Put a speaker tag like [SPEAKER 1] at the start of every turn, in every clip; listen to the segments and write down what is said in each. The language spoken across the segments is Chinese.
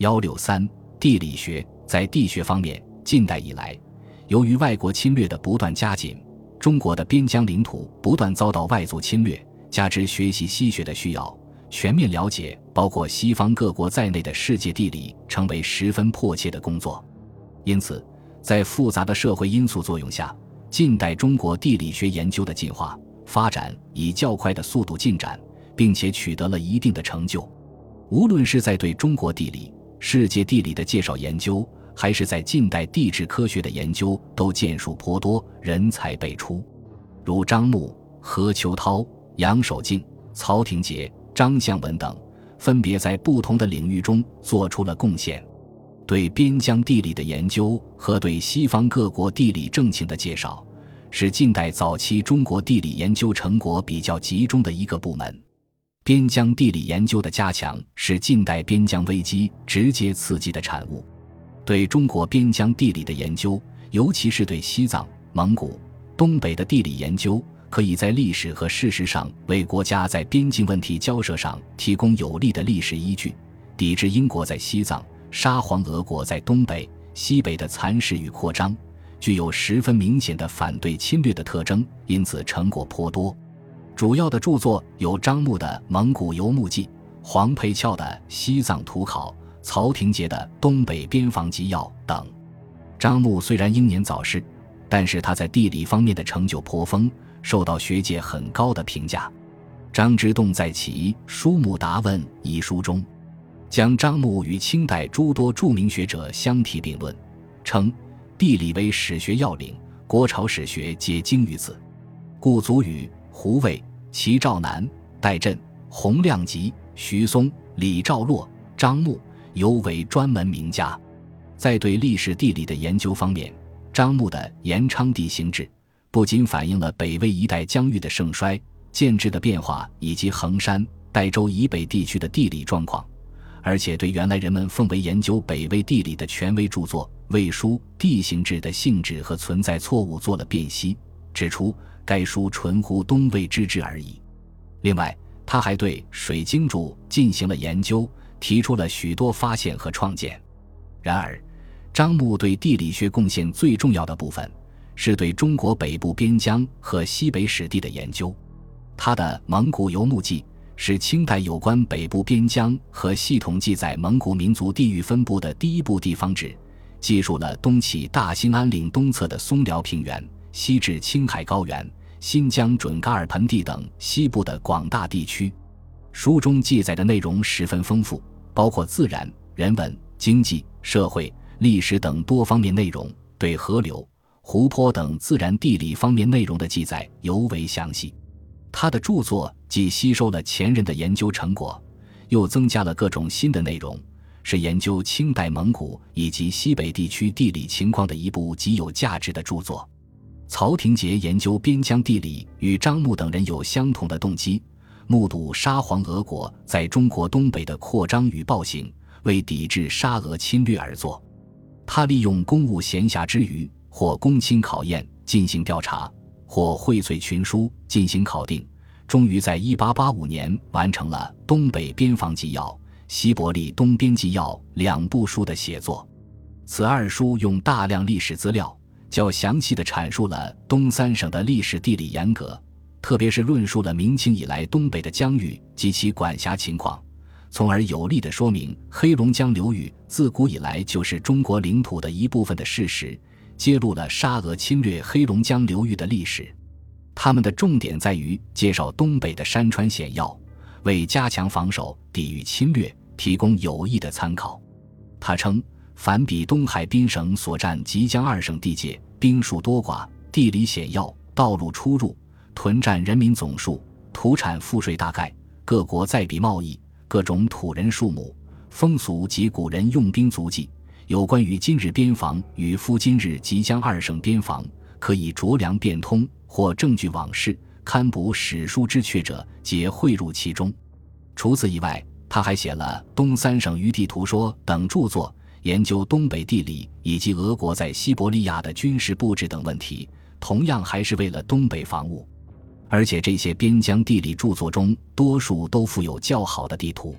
[SPEAKER 1] 幺六三地理学在地学方面，近代以来，由于外国侵略的不断加紧，中国的边疆领土不断遭到外族侵略，加之学习西学的需要，全面了解包括西方各国在内的世界地理成为十分迫切的工作。因此，在复杂的社会因素作用下，近代中国地理学研究的进化发展以较快的速度进展，并且取得了一定的成就。无论是在对中国地理、世界地理的介绍研究，还是在近代地质科学的研究，都建树颇多，人才辈出，如张牧、何秋涛、杨守敬、曹廷杰、张向文等，分别在不同的领域中做出了贡献。对边疆地理的研究和对西方各国地理政情的介绍，是近代早期中国地理研究成果比较集中的一个部门。边疆地理研究的加强是近代边疆危机直接刺激的产物。对中国边疆地理的研究，尤其是对西藏、蒙古、东北的地理研究，可以在历史和事实上为国家在边境问题交涉上提供有力的历史依据，抵制英国在西藏。沙皇俄国在东北、西北的蚕食与扩张，具有十分明显的反对侵略的特征，因此成果颇多。主要的著作有张牧的《蒙古游牧记》，黄培翘的《西藏图考》，曹廷杰的《东北边防纪要》等。张牧虽然英年早逝，但是他在地理方面的成就颇丰，受到学界很高的评价。张之洞在其《书目答问》一书中。将张牧与清代诸多著名学者相提并论，称地理为史学要领，国朝史学皆精于此。顾祖禹、胡渭、齐兆南、戴震、洪亮吉、徐松、李兆洛、张牧尤为专门名家。在对历史地理的研究方面，张牧的《延昌地形志》不仅反映了北魏一代疆域的盛衰、建制的变化以及衡山、代州以北地区的地理状况。而且对原来人们奉为研究北魏地理的权威著作《魏书·地形志》的性质和存在错误做了辨析，指出该书纯乎东魏之志而已。另外，他还对《水经注》进行了研究，提出了许多发现和创建。然而，张牧对地理学贡献最重要的部分，是对中国北部边疆和西北史地的研究。他的《蒙古游牧记》。是清代有关北部边疆和系统记载蒙古民族地域分布的第一部地方志，记述了东起大兴安岭东侧的松辽平原，西至青海高原、新疆准噶尔盆地等西部的广大地区。书中记载的内容十分丰富，包括自然、人文、经济、社会、历史等多方面内容，对河流、湖泊等自然地理方面内容的记载尤为详细。他的著作既吸收了前人的研究成果，又增加了各种新的内容，是研究清代蒙古以及西北地区地理情况的一部极有价值的著作。曹廷杰研究边疆地理，与张牧等人有相同的动机，目睹沙皇俄国在中国东北的扩张与暴行，为抵制沙俄侵略而作。他利用公务闲暇之余，或公卿考验进行调查。或荟萃群书进行考定，终于在1885年完成了《东北边防纪要》《西伯利东边纪要》两部书的写作。此二书用大量历史资料，较详细地阐述了东三省的历史地理严格，特别是论述了明清以来东北的疆域及其管辖情况，从而有力地说明黑龙江流域自古以来就是中国领土的一部分的事实。揭露了沙俄侵略黑龙江流域的历史，他们的重点在于介绍东北的山川险要，为加强防守、抵御侵略提供有益的参考。他称，凡比东海滨省所占即将二省地界，兵数多寡、地理险要、道路出入、屯占人民总数、土产赋税大概、各国在比贸易、各种土人数目、风俗及古人用兵足迹。有关于今日边防与夫今日即将二省边防，可以酌量变通或证据往事、堪补史书之缺者，皆汇入其中。除此以外，他还写了《东三省余地图说》等著作，研究东北地理以及俄国在西伯利亚的军事布置等问题，同样还是为了东北防务。而且这些边疆地理著作中，多数都附有较好的地图。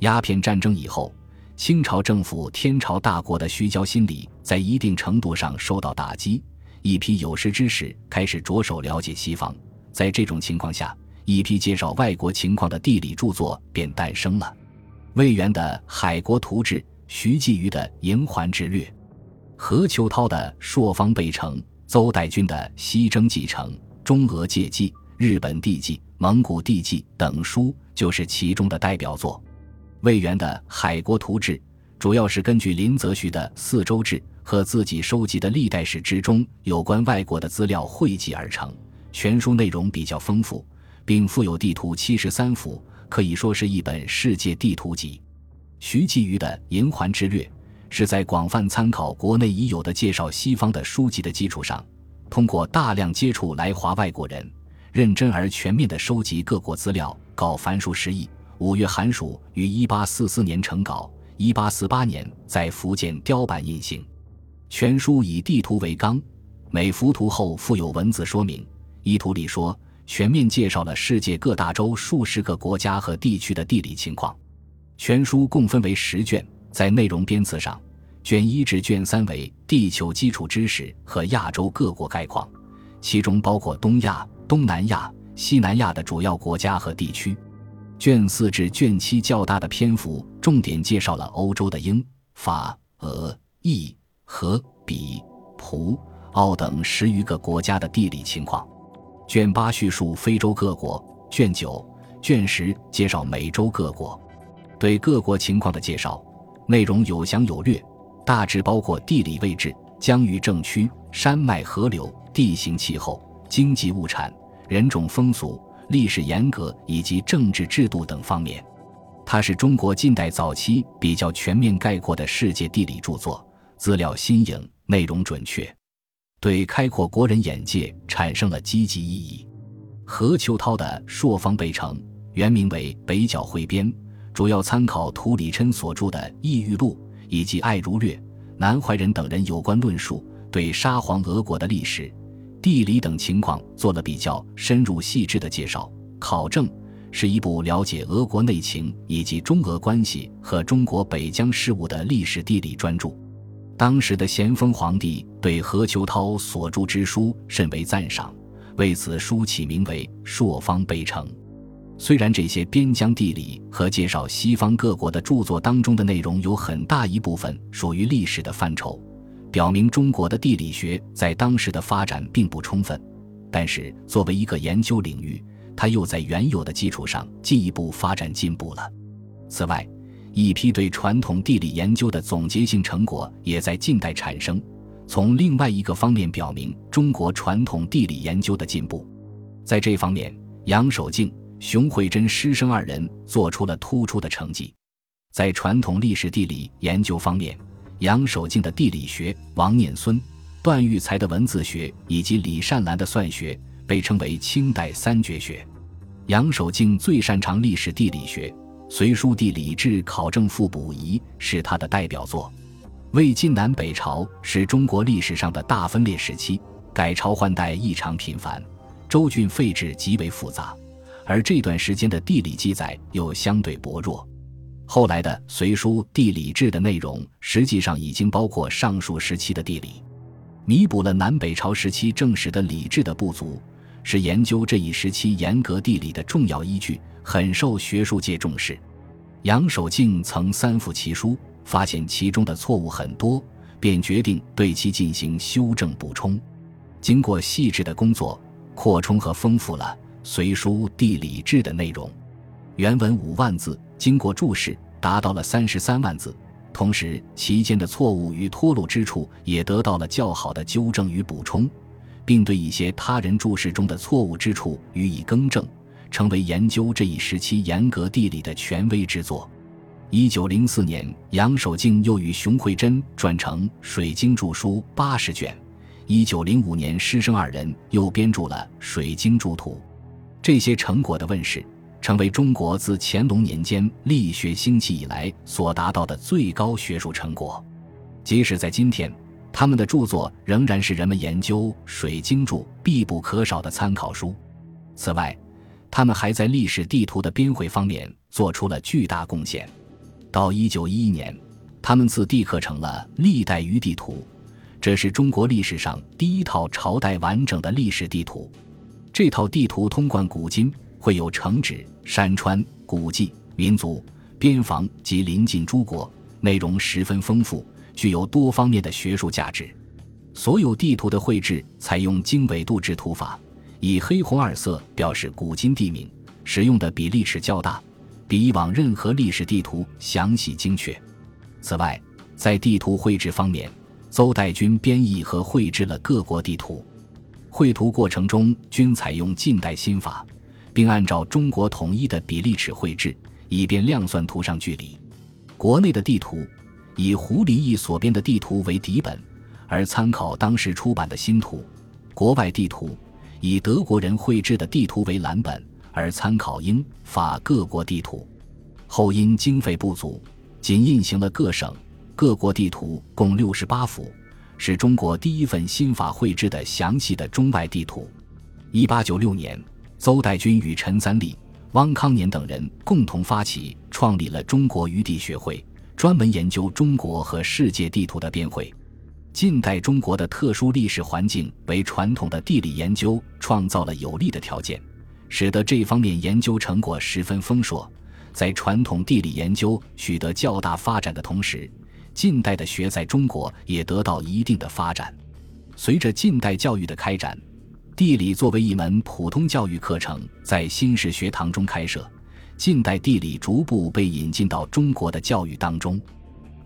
[SPEAKER 1] 鸦片战争以后。清朝政府天朝大国的虚骄心理在一定程度上受到打击，一批有识之士开始着手了解西方。在这种情况下，一批介绍外国情况的地理著作便诞生了。魏源的《海国图志》，徐继瑜的《营环之略》，何秋涛的《朔方备城》，邹代军的《西征继承》，中俄界记、日本地记、蒙古地记等书就是其中的代表作。魏源的《海国图志》主要是根据林则徐的《四周志》和自己收集的历代史之中有关外国的资料汇集而成。全书内容比较丰富，并附有地图七十三幅，可以说是一本世界地图集。徐继瑜的《银环之略》是在广泛参考国内已有的介绍西方的书籍的基础上，通过大量接触来华外国人，认真而全面地收集各国资料，稿繁数十亿。五月寒暑于一八四四年成稿，一八四八年在福建雕版印行。全书以地图为纲，每幅图后附有文字说明。依图里说，全面介绍了世界各大洲数十个国家和地区的地理情况。全书共分为十卷，在内容编次上，卷一至卷三为地球基础知识和亚洲各国概况，其中包括东亚、东南亚、西南亚的主要国家和地区。卷四至卷七较大的篇幅，重点介绍了欧洲的英、法、俄、意、和、比、葡、奥等十余个国家的地理情况。卷八叙述非洲各国，卷九、卷十介绍美洲各国。对各国情况的介绍内容有详有略，大致包括地理位置、疆域政区、山脉河流、地形气候、经济物产、人种风俗。历史严格以及政治制度等方面，它是中国近代早期比较全面概括的世界地理著作，资料新颖，内容准确，对开阔国人眼界产生了积极意义。何秋涛的《朔方备城》原名为《北角汇编》，主要参考涂里琛所著的《异域录》以及艾如略、南怀仁等人有关论述，对沙皇俄国的历史。地理等情况做了比较深入细致的介绍考证，是一部了解俄国内情以及中俄关系和中国北疆事务的历史地理专著。当时的咸丰皇帝对何秋涛所著之书甚为赞赏，为此书起名为《朔方备城》。虽然这些边疆地理和介绍西方各国的著作当中的内容有很大一部分属于历史的范畴。表明中国的地理学在当时的发展并不充分，但是作为一个研究领域，它又在原有的基础上进一步发展进步了。此外，一批对传统地理研究的总结性成果也在近代产生，从另外一个方面表明中国传统地理研究的进步。在这方面，杨守敬、熊慧珍师生二人做出了突出的成绩。在传统历史地理研究方面，杨守敬的地理学，王念孙、段玉裁的文字学，以及李善兰的算学，被称为清代三绝学。杨守敬最擅长历史地理学，《隋书地理志考证复补遗》是他的代表作。魏晋南北朝是中国历史上的大分裂时期，改朝换代异常频繁，州郡废置极为复杂，而这段时间的地理记载又相对薄弱。后来的《隋书地理志》的内容，实际上已经包括上述时期的地理，弥补了南北朝时期正史的礼制的不足，是研究这一时期严格地理的重要依据，很受学术界重视。杨守敬曾三复其书，发现其中的错误很多，便决定对其进行修正补充。经过细致的工作，扩充和丰富了《隋书地理志》的内容。原文五万字。经过注释，达到了三十三万字，同时其间的错误与脱落之处也得到了较好的纠正与补充，并对一些他人注释中的错误之处予以更正，成为研究这一时期严格地理的权威之作。一九零四年，杨守敬又与熊慧珍撰成《水经注书》八十卷。一九零五年，师生二人又编著了《水经注图》。这些成果的问世。成为中国自乾隆年间力学兴起以来所达到的最高学术成果，即使在今天，他们的著作仍然是人们研究水经注必不可少的参考书。此外，他们还在历史地图的编绘方面做出了巨大贡献。到一九一一年，他们自地刻成了历代余地图，这是中国历史上第一套朝代完整的历史地图。这套地图通贯古今，绘有城址、山川、古迹、民族、边防及邻近诸国，内容十分丰富，具有多方面的学术价值。所有地图的绘制采用经纬度制图法，以黑红二色表示古今地名，使用的比例尺较大，比以往任何历史地图详细精确。此外，在地图绘制方面，邹代军编译和绘制了各国地图，绘图过程中均采用近代新法，并按照中国统一的比例尺绘制，以便量算图上距离。国内的地图以胡离义所编的地图为底本。而参考当时出版的新图，国外地图以德国人绘制的地图为蓝本，而参考英法各国地图。后因经费不足，仅印行了各省各国地图共六十八幅，是中国第一份新法绘制的详细的中外地图。一八九六年，邹代军与陈三立、汪康年等人共同发起，创立了中国余地学会，专门研究中国和世界地图的编绘。近代中国的特殊历史环境为传统的地理研究创造了有利的条件，使得这方面研究成果十分丰硕。在传统地理研究取得较大发展的同时，近代的学在中国也得到一定的发展。随着近代教育的开展，地理作为一门普通教育课程在新式学堂中开设，近代地理逐步被引进到中国的教育当中。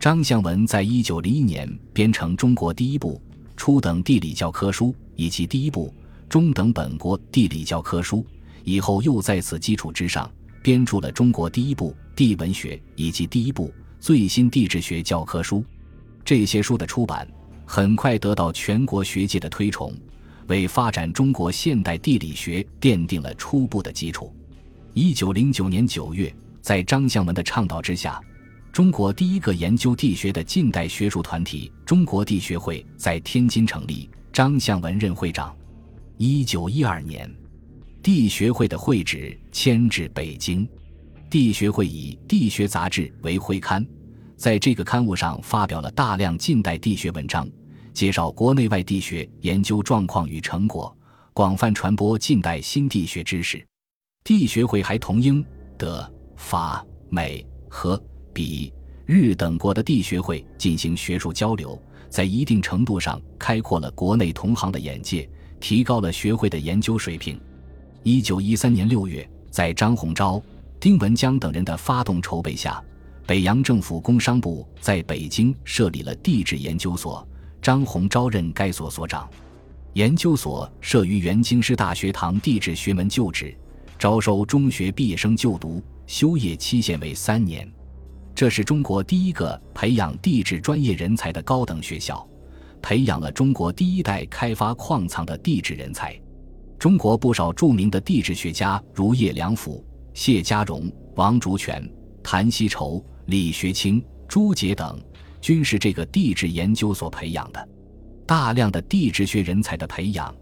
[SPEAKER 1] 张向文在一九零一年编成中国第一部初等地理教科书以及第一部中等本国地理教科书，以后又在此基础之上编著了中国第一部地文学以及第一部最新地质学教科书。这些书的出版很快得到全国学界的推崇，为发展中国现代地理学奠定了初步的基础。一九零九年九月，在张向文的倡导之下。中国第一个研究地学的近代学术团体——中国地学会在天津成立，张向文任会长。一九一二年，地学会的会址迁至北京。地学会以《地学杂志》为会刊，在这个刊物上发表了大量近代地学文章，介绍国内外地学研究状况与成果，广泛传播近代新地学知识。地学会还同英、德、法、美、和。比日等国的地学会进行学术交流，在一定程度上开阔了国内同行的眼界，提高了学会的研究水平。一九一三年六月，在张鸿钊、丁文江等人的发动筹备下，北洋政府工商部在北京设立了地质研究所，张鸿招任该所所长。研究所设于原京师大学堂地质学门旧址，招收中学毕业生就读，修业期限为三年。这是中国第一个培养地质专业人才的高等学校，培养了中国第一代开发矿藏的地质人才。中国不少著名的地质学家，如叶良辅、谢家荣、王竹泉、谭锡畴、李学清、朱杰等，均是这个地质研究所培养的。大量的地质学人才的培养，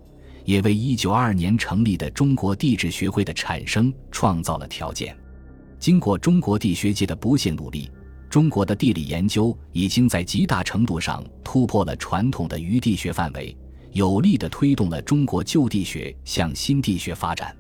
[SPEAKER 1] 也为1922年成立的中国地质学会的产生创造了条件。经过中国地学界的不懈努力，中国的地理研究已经在极大程度上突破了传统的余地学范围，有力地推动了中国旧地学向新地学发展。